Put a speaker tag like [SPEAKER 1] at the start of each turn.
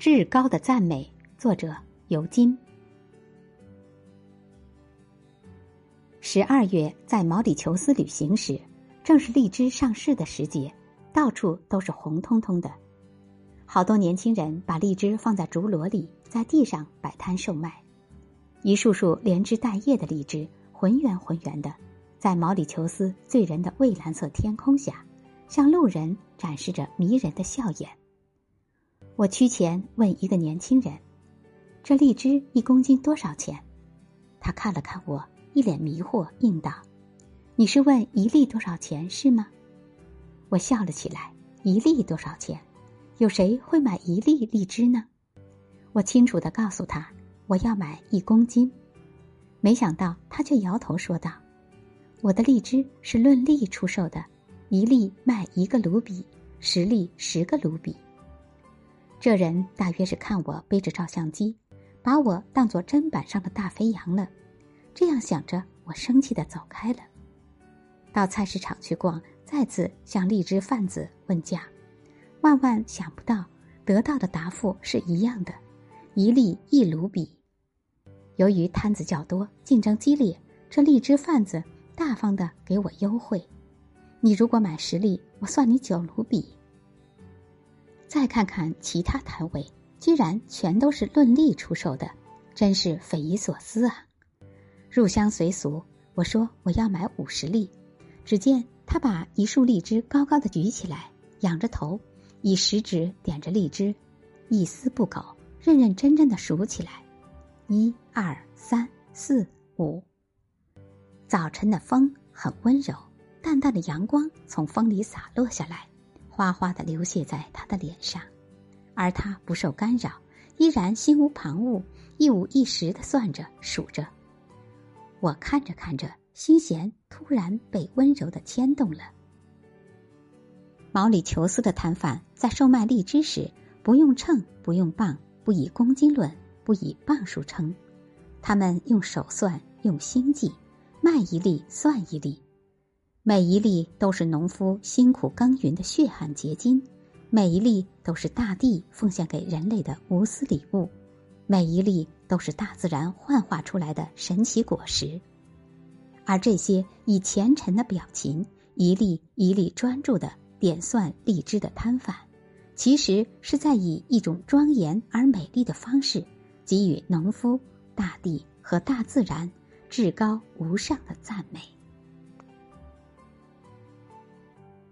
[SPEAKER 1] 至高的赞美，作者尤金。十二月在毛里求斯旅行时，正是荔枝上市的时节，到处都是红彤彤的。好多年轻人把荔枝放在竹箩里，在地上摆摊售卖。一束束连枝带叶的荔枝，浑圆浑圆的，在毛里求斯醉人的蔚蓝色天空下，向路人展示着迷人的笑颜。我趋前问一个年轻人：“这荔枝一公斤多少钱？”他看了看我，一脸迷惑，应道：“你是问一粒多少钱是吗？”我笑了起来：“一粒多少钱？有谁会买一粒荔枝呢？”我清楚的告诉他：“我要买一公斤。”没想到他却摇头说道：“我的荔枝是论粒出售的，一粒卖一个卢比，十粒十个卢比。”这人大约是看我背着照相机，把我当作砧板上的大肥羊了。这样想着，我生气的走开了。到菜市场去逛，再次向荔枝贩子问价，万万想不到得到的答复是一样的，一粒一卢比。由于摊子较多，竞争激烈，这荔枝贩子大方的给我优惠。你如果买十粒，我算你九卢比。再看看其他摊位，居然全都是论粒出售的，真是匪夷所思啊！入乡随俗，我说我要买五十粒，只见他把一束荔枝高高的举起来，仰着头，以食指点着荔枝，一丝不苟，认认真真的数起来：一、二、三、四、五。早晨的风很温柔，淡淡的阳光从风里洒落下来。哗哗的流泻在他的脸上，而他不受干扰，依然心无旁骛，一五一十的算着数着。我看着看着，心弦突然被温柔的牵动了。毛里求斯的摊贩在售卖荔枝时，不用秤，不用磅，不以公斤论，不以磅数称，他们用手算，用心计，卖一粒算一粒。每一粒都是农夫辛苦耕耘的血汗结晶，每一粒都是大地奉献给人类的无私礼物，每一粒都是大自然幻化出来的神奇果实。而这些以虔诚的表情，一粒一粒专注的点算荔枝的摊贩，其实是在以一种庄严而美丽的方式，给予农夫、大地和大自然至高无上的赞美。